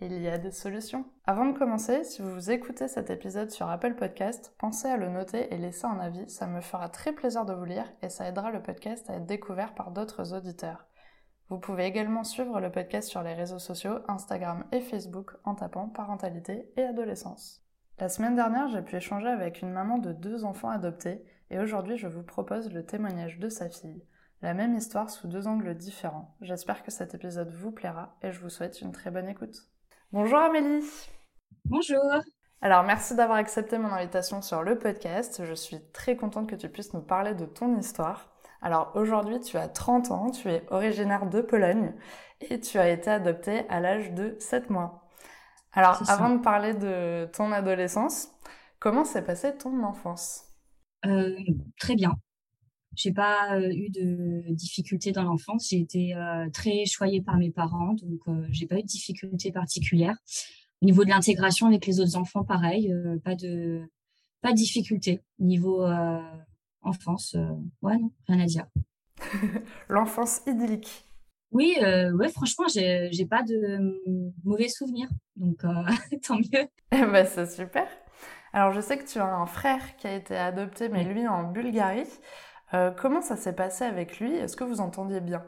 il y a des solutions. Avant de commencer, si vous écoutez cet épisode sur Apple Podcast, pensez à le noter et laisser un avis, ça me fera très plaisir de vous lire et ça aidera le podcast à être découvert par d'autres auditeurs. Vous pouvez également suivre le podcast sur les réseaux sociaux, Instagram et Facebook en tapant parentalité et adolescence. La semaine dernière, j'ai pu échanger avec une maman de deux enfants adoptés et aujourd'hui je vous propose le témoignage de sa fille. La même histoire sous deux angles différents. J'espère que cet épisode vous plaira et je vous souhaite une très bonne écoute. Bonjour Amélie. Bonjour. Alors merci d'avoir accepté mon invitation sur le podcast. Je suis très contente que tu puisses nous parler de ton histoire. Alors aujourd'hui tu as 30 ans, tu es originaire de Pologne et tu as été adoptée à l'âge de 7 mois. Alors avant de parler de ton adolescence, comment s'est passée ton enfance? Euh, Très bien. J'ai pas euh, eu de difficultés dans l'enfance. J'ai été euh, très choyée par mes parents, donc euh, j'ai pas eu de difficultés particulières. Au niveau de l'intégration avec les autres enfants, pareil, pas de pas de difficultés. Niveau enfance, ouais non, rien à dire. L'enfance idyllique. Oui, ouais, franchement, j'ai j'ai pas de mauvais souvenirs, donc tant mieux. Eh ben, c'est super. Alors je sais que tu as un frère qui a été adopté, mais lui en Bulgarie. Euh, comment ça s'est passé avec lui? Est-ce que vous entendiez bien?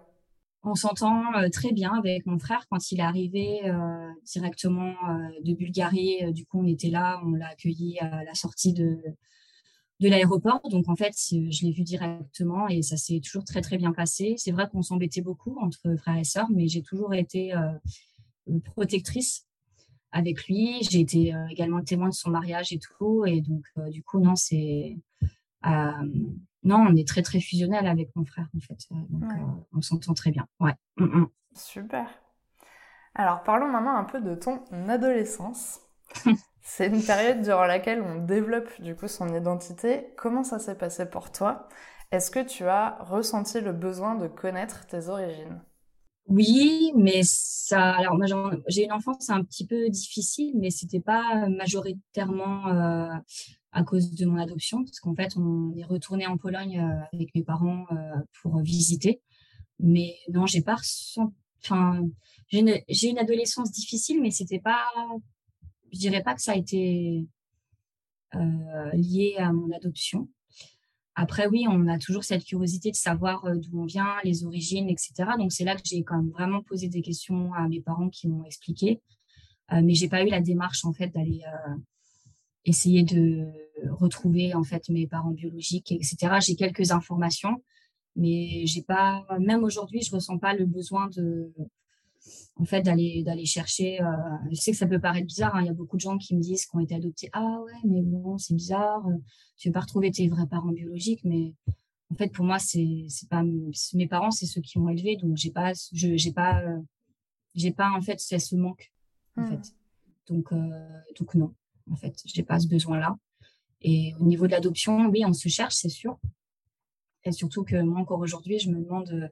On s'entend euh, très bien avec mon frère quand il est arrivé euh, directement de Bulgarie. du coup, on était là, on l'a accueilli à la sortie de, de l'aéroport. Donc, en fait, je l'ai vu directement et ça s'est toujours très, très bien passé. C'est vrai qu'on s'embêtait beaucoup entre frères et sœurs, mais j'ai toujours été protectrice avec lui. J'ai été également témoin de son mariage et tout. Et donc, du coup, non, c'est non, on est très très fusionnel avec mon frère en fait. Euh, euh, on s'entend très bien. Ouais. Mm, mm. Super. Alors parlons maintenant un peu de ton adolescence. C'est une période durant laquelle on développe du coup son identité. Comment ça s'est passé pour toi? Est-ce que tu as ressenti le besoin de connaître tes origines? Oui, mais ça. Alors j'ai une enfance un petit peu difficile, mais c'était pas majoritairement euh, à cause de mon adoption, parce qu'en fait, on est retourné en Pologne euh, avec mes parents euh, pour visiter. Mais non, j'ai pas enfin, j'ai une, une adolescence difficile, mais c'était pas, je dirais pas que ça a été euh, lié à mon adoption. Après, oui, on a toujours cette curiosité de savoir euh, d'où on vient, les origines, etc. Donc, c'est là que j'ai quand même vraiment posé des questions à mes parents qui m'ont expliqué. Euh, mais j'ai pas eu la démarche, en fait, d'aller euh, essayer de retrouver en fait mes parents biologiques, etc. J'ai quelques informations, mais j'ai pas, même aujourd'hui, je ressens pas le besoin de, en fait, d'aller d'aller chercher. Euh, je sais que ça peut paraître bizarre. Hein, il y a beaucoup de gens qui me disent qu'on été adoptés. Ah ouais, mais bon, c'est bizarre. Euh, tu veux pas retrouver tes vrais parents biologiques, mais en fait, pour moi, c'est c'est pas mes parents, c'est ceux qui m'ont élevé, donc j'ai pas, je j'ai pas, euh, j'ai pas en fait, ce manque en mmh. fait. Donc donc non en fait. Je n'ai pas ce besoin-là. Et au niveau de l'adoption, oui, on se cherche, c'est sûr. Et surtout que moi, encore aujourd'hui, je me demande,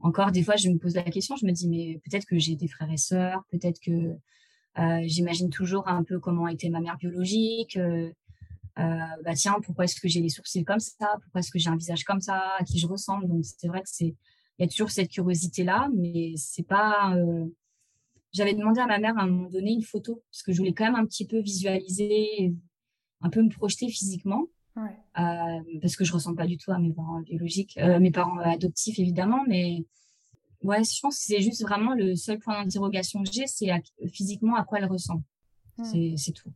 encore des fois, je me pose la question, je me dis, mais peut-être que j'ai des frères et sœurs, peut-être que euh, j'imagine toujours un peu comment était ma mère biologique. Euh, bah tiens, pourquoi est-ce que j'ai les sourcils comme ça Pourquoi est-ce que j'ai un visage comme ça À qui je ressemble? Donc c'est vrai que c'est, il y a toujours cette curiosité là, mais c'est pas, j'avais demandé à ma mère à un moment donné une photo parce que je voulais quand même un petit peu visualiser, un peu me projeter physiquement. Ouais. Euh, parce que je ressemble pas du tout à mes parents biologiques, euh, mes parents adoptifs évidemment, mais ouais, je pense que c'est juste vraiment le seul point d'interrogation que j'ai, c'est physiquement à quoi elle ressemble. Hmm. C'est tout.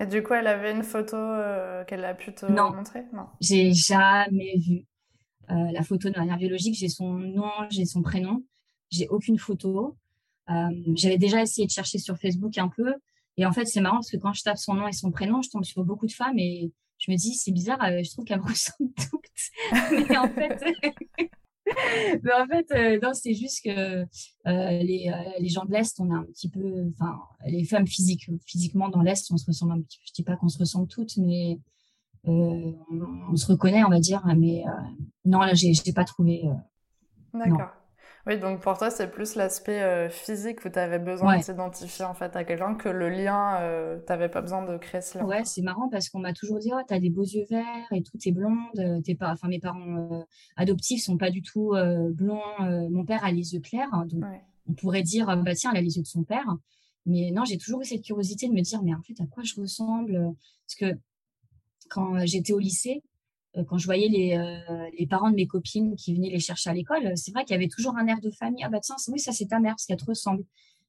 Et du coup, elle avait une photo euh, qu'elle a pu te montrer? Non, j'ai jamais vu euh, la photo de ma mère biologique. J'ai son nom, j'ai son prénom, j'ai aucune photo. Euh, j'avais déjà essayé de chercher sur Facebook un peu. Et en fait, c'est marrant parce que quand je tape son nom et son prénom, je tombe sur beaucoup de femmes et je me dis, c'est bizarre, euh, je trouve qu'elles me ressemblent toutes. mais en fait, mais en fait, euh, non, c'est juste que les, les gens de l'Est, on a un petit peu, enfin, les femmes physiques, physiquement dans l'Est, on se ressemble un petit peu. Je dis pas qu'on se ressemble toutes, mais on, se reconnaît, on va dire. Mais non, là, j'ai, j'ai pas trouvé D'accord. Oui, donc pour toi, c'est plus l'aspect euh, physique où tu avais besoin de s'identifier en fait à quelqu'un que le lien, euh, tu n'avais pas besoin de créer ce lien. Ouais, c'est marrant parce qu'on m'a toujours dit, oh, tu as des beaux yeux verts et tout, t'es blonde. Euh, t'es pas... Enfin, mes parents adoptifs sont pas du tout blonds. mon père a les yeux clairs, hein, donc on pourrait dire, bah tiens, elle a les yeux de son père. Mais non, j'ai toujours eu cette curiosité de me dire, mais en fait, à quoi je ressemble? Parce que quand j'étais au lycée, euh, quand je voyais les, euh, les, parents de mes copines qui venaient les chercher à l'école, c'est vrai qu'il y avait toujours un air de famille. Ah bah tiens, oui, ça c'est ta mère, parce qu'elle te ressemble.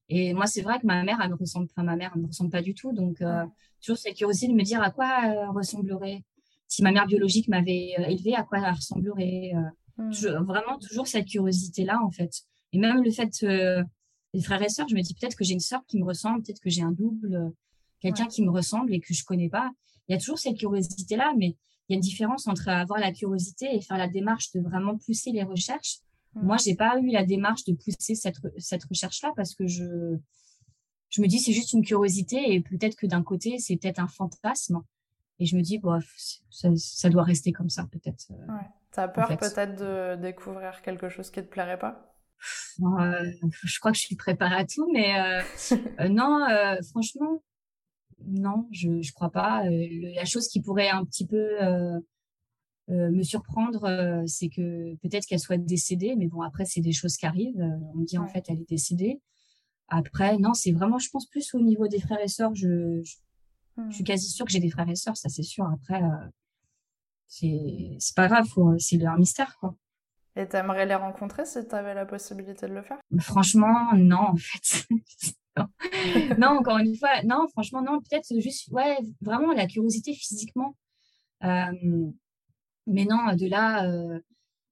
Et moi, c'est vrai que ma mère, elle me ressemble, enfin ma mère, elle me ressemble pas du tout. Donc, euh, toujours cette curiosité de me dire à quoi elle ressemblerait. Si ma mère biologique m'avait élevée, à quoi elle ressemblerait. Hmm. vraiment, toujours cette curiosité-là, en fait. Et même le fait, les frères et sœurs, je me dis peut-être que j'ai une sœur qui me ressemble, peut-être que j'ai un double, quelqu'un qui me ressemble et que je connais pas. Il y a toujours cette curiosité-là, mais il y a une différence entre avoir la curiosité et faire la démarche de vraiment pousser les recherches. Moi, mm. Moi, j'ai pas eu la démarche de pousser cette, cette recherche-là parce que je, je me dis c'est juste une curiosité et peut-être que d'un côté, c'est peut-être un fantasme. Et je me dis, bon, ça, ça doit rester comme ça, peut-être. Euh, ouais. Tu as peur peut-être de découvrir quelque chose qui te plairait pas? Euh, Je crois que je suis préparée à tout, mais euh, non, franchement, non, je ne crois pas. Euh, la chose qui pourrait un petit peu euh, euh, me surprendre, c'est que peut-être qu'elle soit décédée, mais bon, après, c'est des choses qui arrivent. on me dit, en fait, elle est décédée. Après, non, c'est vraiment, je pense, plus au niveau des frères et sœurs. Je, je, suis mmh. quasi sûre que j'ai des frères et sœurs, ça c'est sûr. Après, c'est pas grave, c'est leur mystère, quoi. Et t'aimerais les rencontrer si tu avais la possibilité de le faire? Franchement, non, en fait. non, encore une fois, non, franchement, non, peut-être juste, ouais, vraiment la curiosité physiquement. Euh, mais non, de là euh,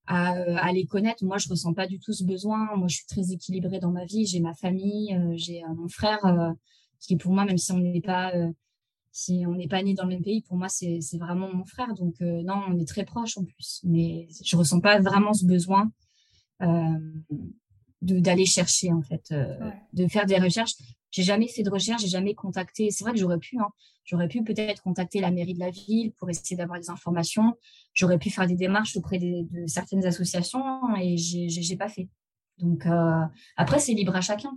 à, les connaître, moi, je ressens pas du tout ce besoin. Moi, je suis très équilibrée dans ma vie. J'ai ma famille, euh, j'ai mon frère, qui pour moi, même si on n'est pas, si on n'est pas né dans le même pays, pour moi, c'est vraiment mon frère. Donc, non, on est très proches en plus. Mais je ressens pas vraiment ce besoin d'aller chercher en fait, euh, de faire des recherches. J'ai jamais fait de recherche, j'ai jamais contacté. C'est vrai que j'aurais pu, hein, j'aurais pu peut-être contacter la mairie de la ville pour essayer d'avoir des informations. J'aurais pu faire des démarches auprès de certaines associations et j'ai pas fait. Donc euh, après, c'est libre à chacun.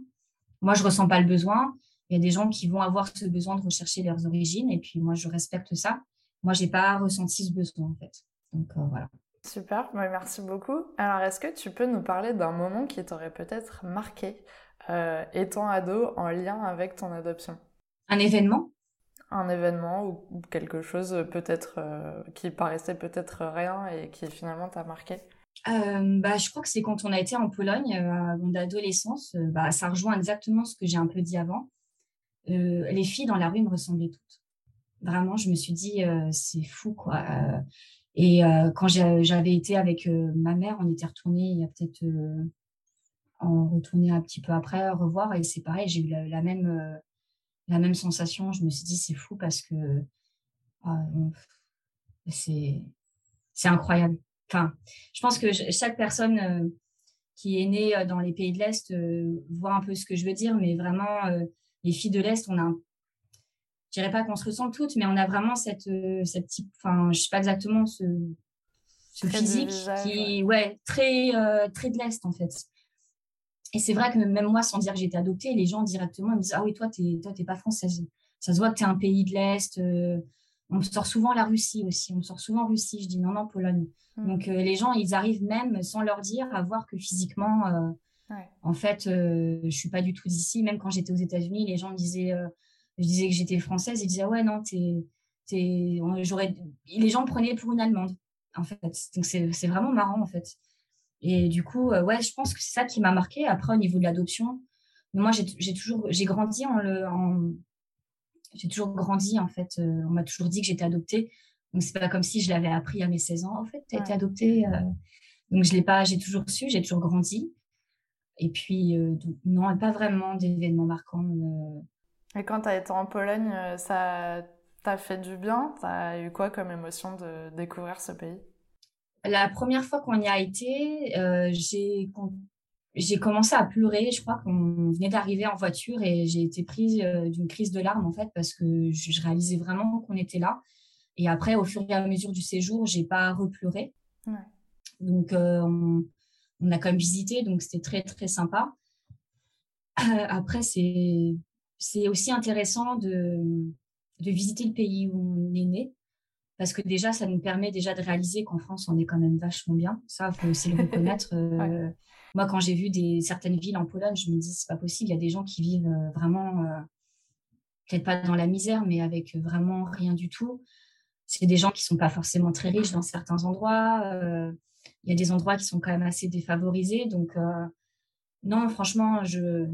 Moi, je ressens pas le besoin. Il y a des gens qui vont avoir ce besoin de rechercher leurs origines et puis moi, je respecte ça. Moi, j'ai pas ressenti ce besoin en fait. Donc euh, voilà. Super, merci beaucoup. Alors, est-ce que tu peux nous parler d'un moment qui t'aurait peut-être marqué euh, étant ado en lien avec ton adoption? Un événement? Un événement ou quelque chose peut-être euh, qui paraissait peut-être rien et qui finalement t'a marqué? Euh, bah, je crois que c'est quand on a été en Pologne, à mon adolescence, bah, ça rejoint exactement ce que j'ai un peu dit avant. Les filles dans la rue me ressemblaient toutes. Vraiment, je me suis dit, c'est fou, quoi et euh, quand j'avais été avec euh, ma mère, on était retourné il y a peut-être, euh, on retournait un petit peu après revoir et c'est pareil, j'ai eu la, même la même sensation. Je me suis dit c'est fou parce que c'est c'est incroyable. Enfin, je pense que chaque personne qui est née dans les pays de l'Est voit un peu ce que je veux dire, mais vraiment, les filles de l'Est, on a un je dirais pas qu'on se ressent toutes, mais on a vraiment cette, euh, cette type, enfin, je sais pas exactement ce, ce physique qui, ouais, très, euh, très de l'Est, en fait. Et c'est vrai que même moi, sans dire que j'étais adoptée, les gens directement me disent Ah oui, toi, tu n'es pas française. Ça se voit que tu es un pays de l'Est. Euh, on sort souvent la Russie aussi. On sort souvent Russie. Je dis non, non, Pologne. Mmh. Donc, les gens, ils arrivent même, sans leur dire, à voir que physiquement, en fait, je suis pas du tout d'ici. Même quand j'étais aux États-Unis, les gens disaient je disais que j'étais française, ils disaient ouais non, t'es, t'es, j'aurais, les gens me prenaient pour une Allemande en fait. Donc c'est, vraiment marrant en fait. Et du coup, euh, ouais, je pense que c'est ça qui m'a marqué. Après au niveau de l'adoption, moi j'ai, toujours, j'ai grandi en le, j'ai toujours grandi en fait. Euh, on m'a toujours dit que j'étais adoptée. Donc c'est pas comme si je l'avais appris à mes 16 ans. En fait, tu as été adoptée. Euh. donc je l'ai pas, j'ai toujours su, j'ai toujours grandi. Et puis non, pas vraiment d'événements marquants. Et quand tu as été en Pologne, euh, ça t'a fait du bien? Tu as eu quoi comme émotion de découvrir ce pays? La première fois qu'on y a été, euh, j'ai j'ai commencé à pleurer. Je crois qu'on venait d'arriver en voiture et j'ai été prise euh, d'une crise de larmes en fait parce que je, réalisais vraiment qu'on était là. Et après, au fur et à mesure du séjour, j'ai pas repleuré. Ouais. Donc, on a quand même visité, donc c'était très, très sympa. après, c'est aussi intéressant de, de visiter le pays où on est né, parce que déjà, ça nous permet déjà de réaliser qu'en France, on est quand même vachement bien. Ça, il faut aussi le reconnaître. Moi, quand j'ai vu des, certaines villes en Pologne, je me dis, c'est pas possible. Il y a des gens qui vivent vraiment, peut-être pas dans la misère, mais avec vraiment rien du tout c'est des gens qui sont pas forcément très riches dans certains endroits. Euh, il y a des endroits qui sont quand même assez défavorisés. Donc, euh, non, franchement, je,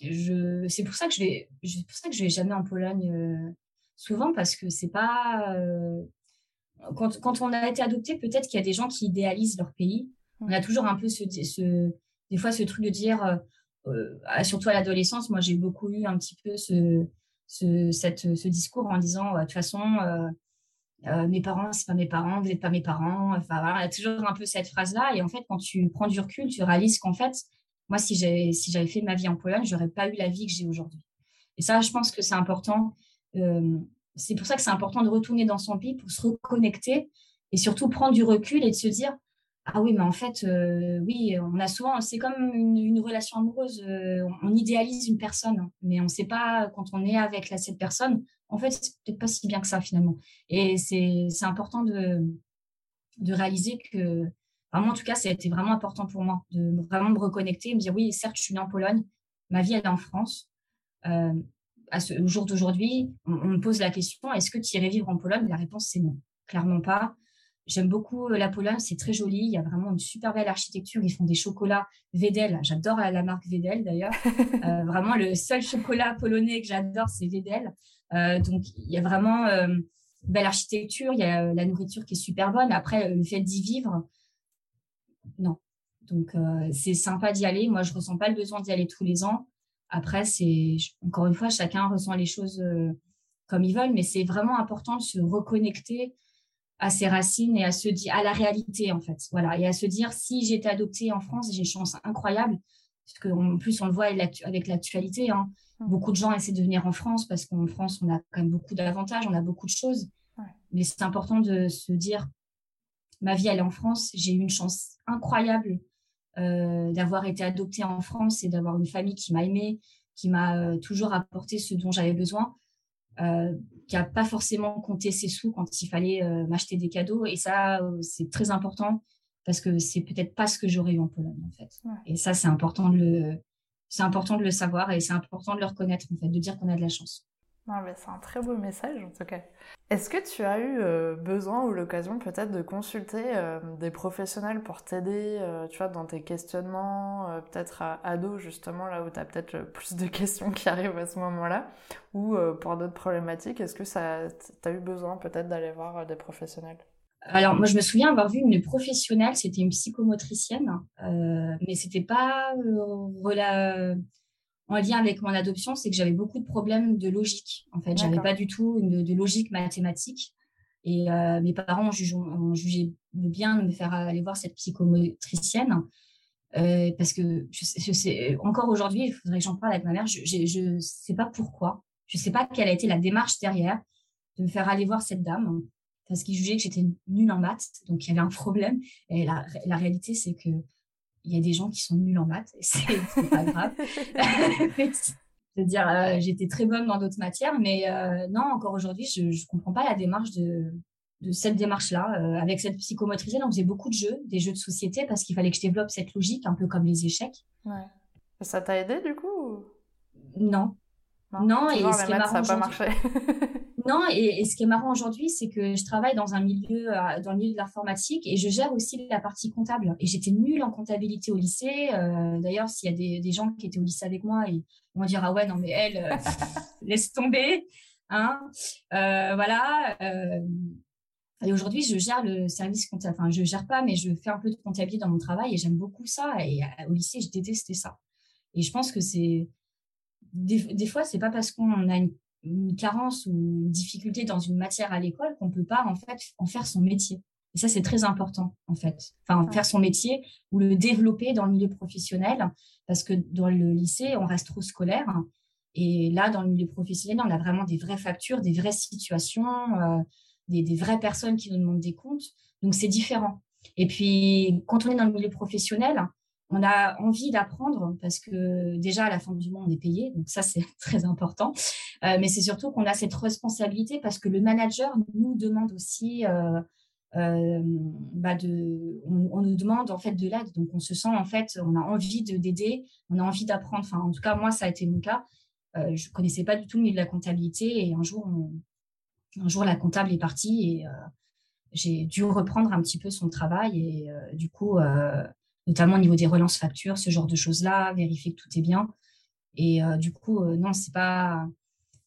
je, c'est pour ça que je vais, pour ça que je vais jamais en Pologne euh, souvent parce que c'est pas, quand, quand, on a été adopté, peut-être qu'il y a des gens qui idéalisent leur pays. On a toujours un peu ce, ce des fois ce truc de dire, surtout à l'adolescence, moi j'ai beaucoup eu un petit peu ce, ce, cette, ce discours en disant, de toute façon, euh, euh, mes parents, c'est pas mes parents, vous n'êtes pas mes parents. Enfin, voilà, il y a toujours un peu cette phrase-là. Et en fait, quand tu prends du recul, tu réalises qu'en fait, moi, si j'avais si fait ma vie en Pologne, j'aurais pas eu la vie que j'ai aujourd'hui. Et ça, je pense que c'est important. Euh, c'est pour ça que c'est important de retourner dans son pays pour se reconnecter et surtout prendre du recul et de se dire ah oui, mais en fait, euh, oui, on a souvent, c'est comme une, relation amoureuse, euh, on, idéalise une personne, hein, mais on ne sait pas quand on est avec cette personne, en fait, c'est peut-être pas si bien que ça finalement. Et c'est important de, de réaliser que, vraiment, en tout cas, ça a été vraiment important pour moi de vraiment me reconnecter, me dire oui, certes, je suis en Pologne, ma vie elle est en France. Euh, à ce, au jour d'aujourd'hui, on, on, me pose la question est-ce que tu irais vivre en Pologne? La réponse c'est non, clairement pas. J'aime beaucoup euh, la Pologne, c'est très joli. Il y a vraiment une super belle architecture. Ils font des chocolats Vedel. J'adore la marque Vedel d'ailleurs. Euh, vraiment, le seul chocolat polonais que j'adore, c'est Vedel. Euh, donc, il y a vraiment une belle architecture. Il y a la nourriture qui est super bonne. Après, le fait d'y vivre, non. Donc, c'est sympa d'y aller. Moi, je ressens pas le besoin d'y aller tous les ans. Après, c'est encore une fois, chacun ressent les choses comme ils veulent, mais c'est vraiment important de se reconnecter à ses racines et à se dire à la réalité en fait. Voilà. Et à se dire si été adoptée en France j'ai une chance incroyable. Parce qu'en plus on le voit avec l'actualité hein. mmh. beaucoup de gens essaient de venir en France parce qu'en France on a quand même beaucoup d'avantages on a beaucoup de choses. Mais c'est important de se dire ma vie elle est en France j'ai eu une chance incroyable euh, d'avoir été adoptée en France et d'avoir une famille qui m'a aimée qui m'a euh, toujours apporté ce dont j'avais besoin. Euh, qui n'a pas forcément compté ses sous quand il fallait euh, m'acheter des cadeaux. Et ça, euh, c'est très important parce que c'est peut-être pas ce que j'aurais eu en Pologne, en fait. Et ça, c'est important de le, c'est important de le savoir et c'est important de le reconnaître, en fait, de dire qu'on a de la chance. C'est un très beau message en tout cas. Est-ce que tu as eu euh, besoin ou l'occasion peut-être de consulter euh, des professionnels pour t'aider, euh, tu vois, dans tes questionnements, peut-être à ado justement, là où tu as peut-être plus de questions qui arrivent à ce moment-là, ou pour d'autres problématiques, est-ce que tu as eu besoin peut-être d'aller voir des professionnels? Alors, moi, je me souviens avoir vu une professionnelle, c'était une psychomotricienne, mais c'était pas en lien avec mon adoption, c'est que j'avais beaucoup de problèmes de logique. En fait, j'avais pas du tout de logique mathématique. Et euh, mes parents ont jugé, bien de me faire aller voir cette psychomotricienne. Euh, parce que je, sais, encore aujourd'hui, il faudrait que j'en parle avec ma mère. Je ne sais pas pourquoi. Je ne sais pas quelle a été la démarche derrière de me faire aller voir cette dame parce qu'il jugeait que j'étais nulle en maths. Donc, il y avait un problème. Et la, la réalité, c'est que il y a des gens qui sont nuls en maths, et c'est pas grave. Je veux dire, euh, j'étais très bonne dans d'autres matières, mais euh, non, encore aujourd'hui, je ne comprends pas la démarche de, de cette démarche-là. Euh, avec cette psychomotricienne, on faisait beaucoup de jeux, des jeux de société, parce qu'il fallait que je développe cette logique, un peu comme les échecs. Ouais. Ça t'a aidé, du coup Non. Non, et ce qui est marrant, ça n'a pas marché. Non, et, ce qui est marrant aujourd'hui, c'est que je travaille dans un milieu, euh, dans le milieu de l'informatique et je gère aussi la partie comptable. Et j'étais nulle en comptabilité au lycée. Euh, d'ailleurs, s'il y a des, gens qui étaient au lycée avec moi, ils vont dire ah ouais non mais elle euh, laisse tomber, hein. voilà. et aujourd'hui, je gère le service comptable. Enfin, je gère pas, mais je fais un peu de comptabilité dans mon travail et j'aime beaucoup ça. Et au lycée, je détestais ça. Et je pense que c'est des, des fois, c'est pas parce qu'on a une une carence ou une difficulté dans une matière à l'école qu'on peut pas en fait en faire son métier. Et ça, c'est très important, en fait. Enfin, faire son métier ou le développer dans le milieu professionnel, parce que dans le lycée, on reste trop scolaire. Et là, dans le milieu professionnel, on a vraiment des vraies factures, des vraies situations, euh, des, vraies personnes qui nous demandent des comptes. Donc, c'est différent. Et puis, quand on est dans le milieu professionnel, on a envie d'apprendre parce que déjà à la fin du mois on est payé, donc ça c'est très important. Euh, mais c'est surtout qu'on a cette responsabilité parce que le manager nous demande aussi, euh, euh, bah de, on, nous demande en fait de l'aide, donc on se sent en fait, on a envie de d'aider, on a envie d'apprendre. Enfin en tout cas moi ça a été mon cas. je connaissais pas du tout le milieu de la comptabilité et un jour un jour la comptable est partie et j'ai dû reprendre un petit peu son travail et du coup notamment au niveau des relances factures, ce genre de choses-là, vérifier que tout est bien. Et euh, du coup, euh, non, c'est pas,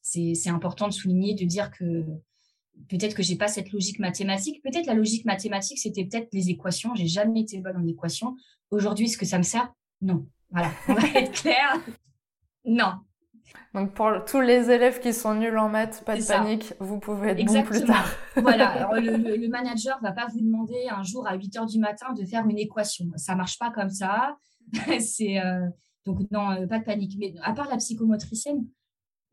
c'est important de souligner, de dire que peut-être que j'ai pas cette logique mathématique. Peut-être la logique mathématique, c'était peut-être les équations. J'ai jamais été bonne en équations. Aujourd'hui, est-ce que ça me sert? Non. Voilà, on va être clair. Non, donc pour tous les élèves qui sont nuls en maths, pas de panique, vous pouvez être bon plus tard. voilà, alors le, le, manager va pas vous demander un jour à 8 heures du matin de faire une équation. Ça marche pas comme ça. C'est euh, donc non, euh, pas de panique. Mais à part la psychomotricienne,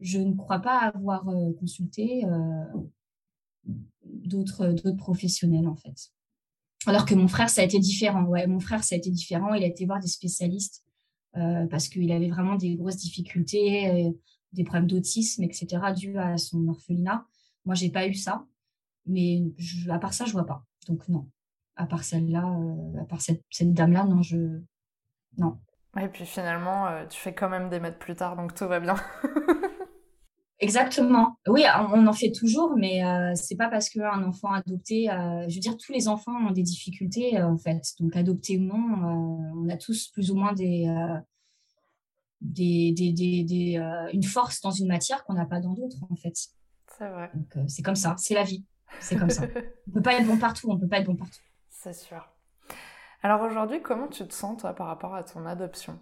je ne crois pas avoir euh, consulté d'autres d'autres professionnels en fait. Alors que mon frère, ça a été différent. Ouais, mon frère, ça a été différent. Il a été voir des spécialistes parce qu'il avait vraiment des grosses difficultés, euh, des problèmes d'autisme, etc., dus à son orphelinat. Moi, j'ai pas eu ça, mais à part ça, je vois pas. Donc non, à part celle-là, euh, à part cette, dame-là, non, je non. Et puis finalement, tu fais quand même des mètres plus tard, donc tout va bien. Exactement. Oui, on en fait toujours, mais euh, c'est pas parce qu'un enfant adopté, euh, je veux dire, tous les enfants ont des difficultés en fait. Donc adopté ou non, euh, on a tous plus ou moins des, des, des, des, une force dans une matière qu'on n'a pas dans d'autres en fait. C'est vrai. Donc c'est comme ça, c'est la vie, c'est comme ça. on peut pas être bon partout, on peut pas être bon partout. C'est sûr. Alors aujourd'hui, comment tu te sens toi par rapport à ton adoption?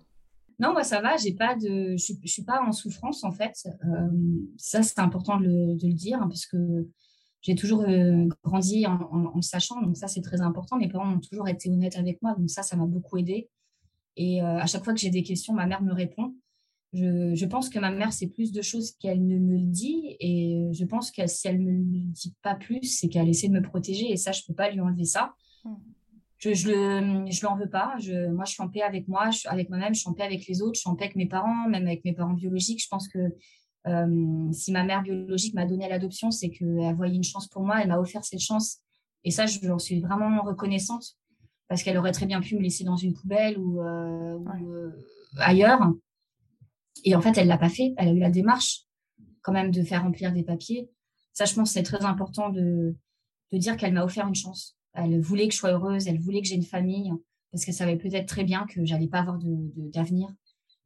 Non, moi ça va, j'ai pas de, je, ne suis pas en souffrance en fait. Euh, ça c'est important de le, dire hein, parce que j'ai toujours euh, grandi en, sachant, donc ça c'est très important. Mes parents ont toujours été honnêtes avec moi, donc ça ça m'a beaucoup aidé. Et euh, à chaque fois que j'ai des questions, ma mère me répond. Je, pense que ma mère c'est plus de choses qu'elle ne me le dit et je pense que si elle me le dit pas plus, c'est qu'elle essaie de me protéger et ça je peux pas lui enlever ça. Je je le je l'en veux pas. Je moi je suis en paix avec moi je, avec moi-même je suis en paix avec les autres je suis en paix avec mes parents même avec mes parents biologiques. Je pense que euh, si ma mère biologique m'a donné l'adoption c'est qu'elle voyait une chance pour moi elle m'a offert cette chance. Et ça je j'en suis vraiment reconnaissante parce qu'elle aurait très bien pu me laisser dans une poubelle ou, euh, euh, ailleurs. Et en fait elle l'a pas fait. Elle a eu la démarche quand même de faire remplir des papiers. Ça je pense c'est très important de de dire qu'elle m'a offert une chance elle voulait que je sois heureuse, elle voulait que j'ai une famille, parce qu'elle savait peut-être très bien que j'allais pas avoir d'avenir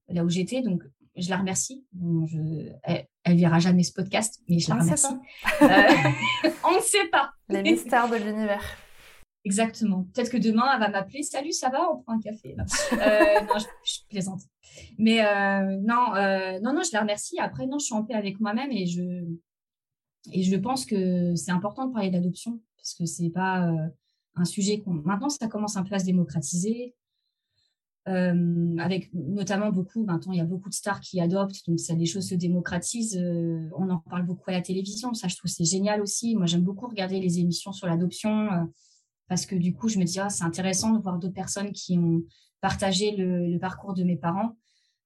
de, là où j'étais. Donc, je la remercie. je, elle, ne verra jamais ce podcast, mais je la remercie. Euh, on ne sait pas. Les mystères de l'univers. Exactement. Peut-être que demain, elle va m'appeler. Salut, ça va? On prend un café. Euh, non, je, plaisante. Mais euh, non, non, non, je la remercie. Après, non, je suis en paix avec moi-même et je, et je pense que c'est important de parler d'adoption parce que c'est pas euh, un sujet qu'on. Maintenant, ça commence un peu à se démocratiser. Euh, avec notamment beaucoup, maintenant il y a beaucoup de stars qui adoptent, donc ça, les choses se démocratisent. Euh, on en parle beaucoup à la télévision, ça je trouve c'est génial aussi. Moi j'aime beaucoup regarder les émissions sur l'adoption parce que du coup je me dis ah, c'est intéressant de voir d'autres personnes qui ont partagé le, parcours de mes parents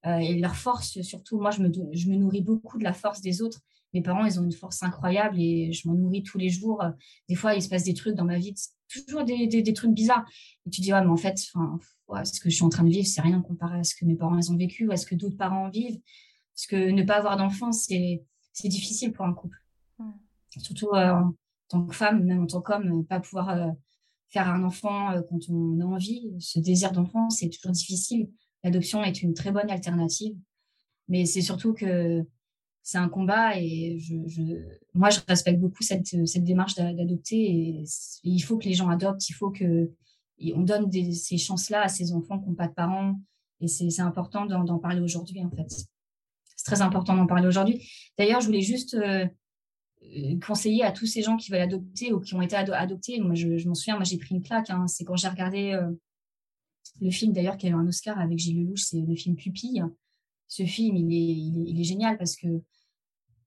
et leur force surtout. Moi je me, je me nourris beaucoup de la force des autres mes parents, ils ont une force incroyable et je m'en nourris tous les jours. Des fois, il se passe des trucs dans ma vie, toujours des, des, trucs bizarres. Et tu dis, ouais, mais en fait, ce que je suis en train de vivre, c'est rien comparé à ce que mes parents ont vécu ou à ce que d'autres parents vivent. Parce que ne pas avoir d'enfant, c'est difficile pour un couple. Surtout euh, en tant que femme, même en tant qu'homme, pas pouvoir euh, faire un enfant euh, quand on a envie. Ce désir d'enfant, c'est toujours difficile. L'adoption est une très bonne alternative. Mais c'est surtout que c'est un combat et moi, je respecte beaucoup cette, démarche d'adopter il faut que les gens adoptent, il faut que on donne ces chances-là à ces enfants qui n'ont pas de parents et c'est important d'en parler aujourd'hui en fait. C'est très important d'en parler aujourd'hui. D'ailleurs, je voulais juste euh, conseiller à tous ces gens qui veulent adopter ou qui ont été adoptés. Moi, je, m'en souviens, moi j'ai pris une claque. Hein. C'est quand j'ai regardé euh, le film d'ailleurs qui a eu un Oscar avec Gilles Lelouch, c'est le film Pupille. Ce film, il est génial parce que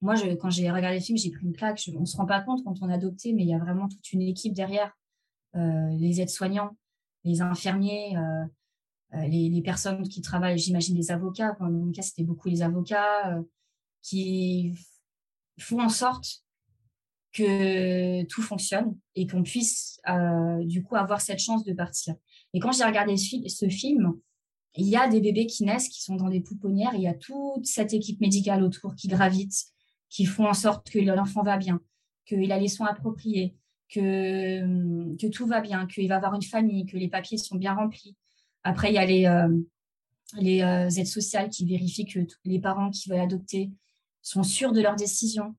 moi, quand j'ai regardé le film, j'ai pris une claque. on ne se rend pas compte quand on est adopté, mais il y a vraiment toute une équipe derrière les aides-soignants, les infirmiers, les, personnes qui travaillent, j'imagine les avocats. Dans mon cas, c'était beaucoup les avocats qui font en sorte que tout fonctionne et qu'on puisse du coup avoir cette chance de partir. Et quand j'ai regardé ce, film, il y a des bébés qui naissent, qui sont dans des pouponnières, il y a toute cette équipe médicale autour qui gravite, qui font en sorte que l'enfant va bien, qu'il a les soins appropriés, que, que tout va bien, qu'il va avoir une famille, que les papiers sont bien remplis. Après, il y a les, euh, les euh, aides sociales qui vérifient que les parents qui veulent adopter sont sûrs de leur décision,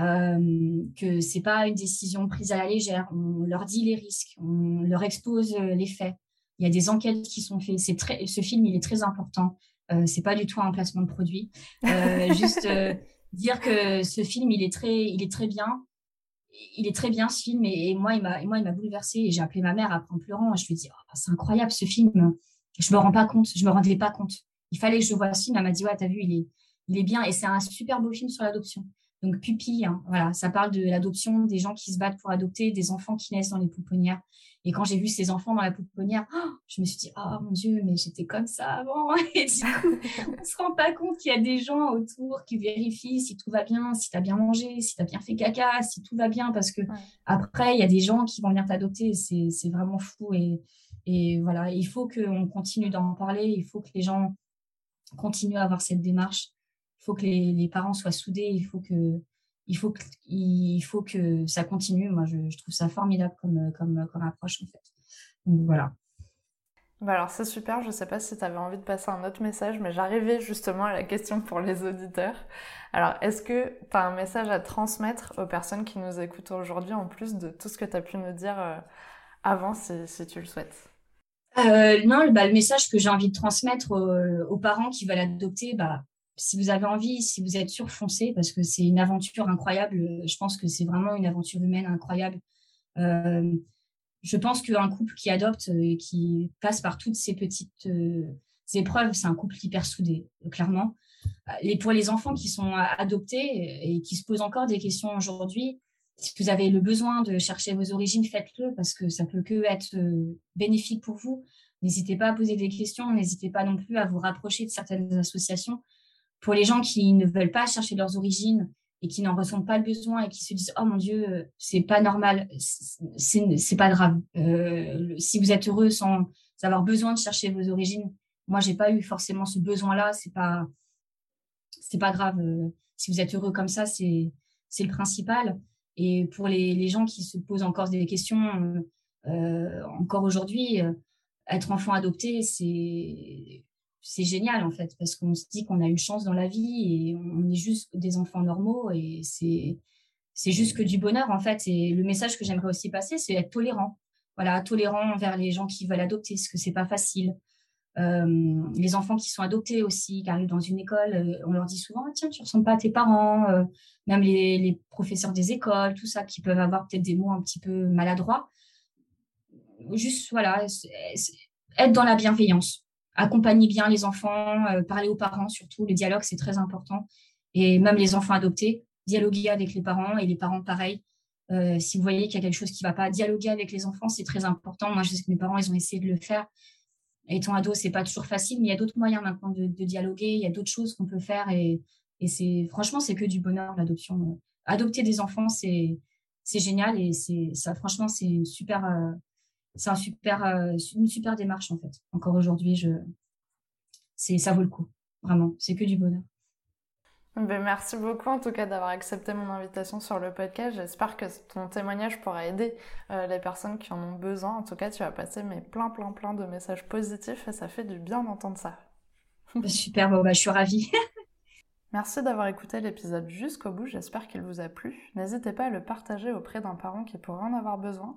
euh, que c'est pas une décision prise à la légère. On leur dit les risques, on leur expose les faits. Il y a des enquêtes qui sont faites. C'est très, ce film, il est très important. Euh, c'est pas du tout un placement de produit. Euh, juste euh, dire que ce film, il est très, il est très bien. Il est très bien ce film et, moi, il m'a, moi, il m'a bouleversée. Et j'ai appelé ma mère après en pleurant. je lui ai dit, oh, c'est incroyable ce film. Je me rends pas compte. Je me rendais pas compte. Il fallait que je vois ce film. Elle m'a dit, ouais, t'as vu, il est, il est bien. Et c'est un super beau film sur l'adoption. Donc pupille, hein, voilà, ça parle de l'adoption, des gens qui se battent pour adopter, des enfants qui naissent dans les pouponnières. Et quand j'ai vu ces enfants dans la pouponnière, oh, je me suis dit, oh mon Dieu, mais j'étais comme ça avant. Et du coup, on ne se rend pas compte qu'il y a des gens autour qui vérifient si tout va bien, si tu as bien mangé, si tu as bien fait caca, si tout va bien. Parce que après, il y a des gens qui vont venir t'adopter. C'est vraiment fou. Et, et voilà, il faut qu'on continue d'en parler. Il faut que les gens continuent à avoir cette démarche. Il faut que les, les parents soient soudés. Il faut que il faut que, il faut que ça continue. Moi, je, trouve ça formidable comme, comme, comme approche, en fait. Donc, voilà. Bah alors, c'est super. Je ne sais pas si tu avais envie de passer un autre message, mais j'arrivais justement à la question pour les auditeurs. Alors, est-ce que tu as un message à transmettre aux personnes qui nous écoutent aujourd'hui, en plus de tout ce que tu as pu nous dire euh, avant, si, si, tu le souhaites? Euh, Non, bah, le message que j'ai envie de transmettre aux, aux parents qui veulent adopter, bah, si vous avez envie, si vous êtes sûr, foncez parce que c'est une aventure incroyable. Je pense que c'est vraiment une aventure humaine incroyable. Euh, je pense qu'un couple qui adopte et qui passe par toutes ces petites euh, épreuves, c'est un couple hyper soudé, clairement. Et pour les enfants qui sont adoptés et qui se posent encore des questions aujourd'hui, si vous avez le besoin de chercher vos origines, faites-le parce que ça peut que être euh, bénéfique pour vous. N'hésitez pas à poser des questions, n'hésitez pas non plus à vous rapprocher de certaines associations pour les gens qui ne veulent pas chercher leurs origines et qui n'en ressentent pas le besoin et qui se disent oh mon dieu c'est pas normal c'est pas grave. Euh, si vous êtes heureux sans avoir besoin de chercher vos origines moi j'ai pas eu forcément ce besoin là c'est pas c'est pas grave. Euh, si vous êtes heureux comme ça c'est c'est le principal. Et pour les, les, gens qui se posent encore des questions euh, encore aujourd'hui être enfant adopté c'est c'est génial en fait parce qu'on se dit qu'on a une chance dans la vie et on est juste des enfants normaux et c'est juste que du bonheur en fait. Et le message que j'aimerais aussi passer c'est être tolérant. Voilà tolérant envers les gens qui veulent adopter parce que c'est pas facile. Euh, les enfants qui sont adoptés aussi qui arrivent dans une école euh, on leur dit souvent tiens tu ressembles pas à tes parents euh, même les, les, professeurs des écoles tout ça qui peuvent avoir peut-être des mots un petit peu maladroits. Juste voilà être dans la bienveillance accompagner bien les enfants, euh, parler aux parents surtout. Le dialogue, c'est très important. Et même les enfants adoptés, dialoguer avec les parents et les parents pareil. Euh, si vous voyez qu'il y a quelque chose qui ne va pas, dialoguer avec les enfants, c'est très important. Moi, je sais que mes parents, ils ont essayé de le faire. Étant ado, c'est pas toujours facile, mais il y a d'autres moyens maintenant de, dialoguer. Il y a d'autres choses qu'on peut faire et, et c'est franchement, c'est que du bonheur l'adoption. Adopter des enfants, c'est génial et ça. Franchement, c'est une super euh, c'est un super, euh, une super démarche en fait. Encore aujourd'hui, je, c'est, ça vaut le coup. Vraiment, c'est que du bonheur. Ben, merci beaucoup en tout cas d'avoir accepté mon invitation sur le podcast. J'espère que ton témoignage pourra aider euh, les personnes qui en ont besoin. En tout cas, tu as passé mais plein plein plein de messages positifs et ça fait du bien d'entendre ça. Super, bon, bah, je suis ravie. Merci d'avoir écouté l'épisode jusqu'au bout, j'espère qu'il vous a plu. N'hésitez pas à le partager auprès d'un parent qui pourrait en avoir besoin.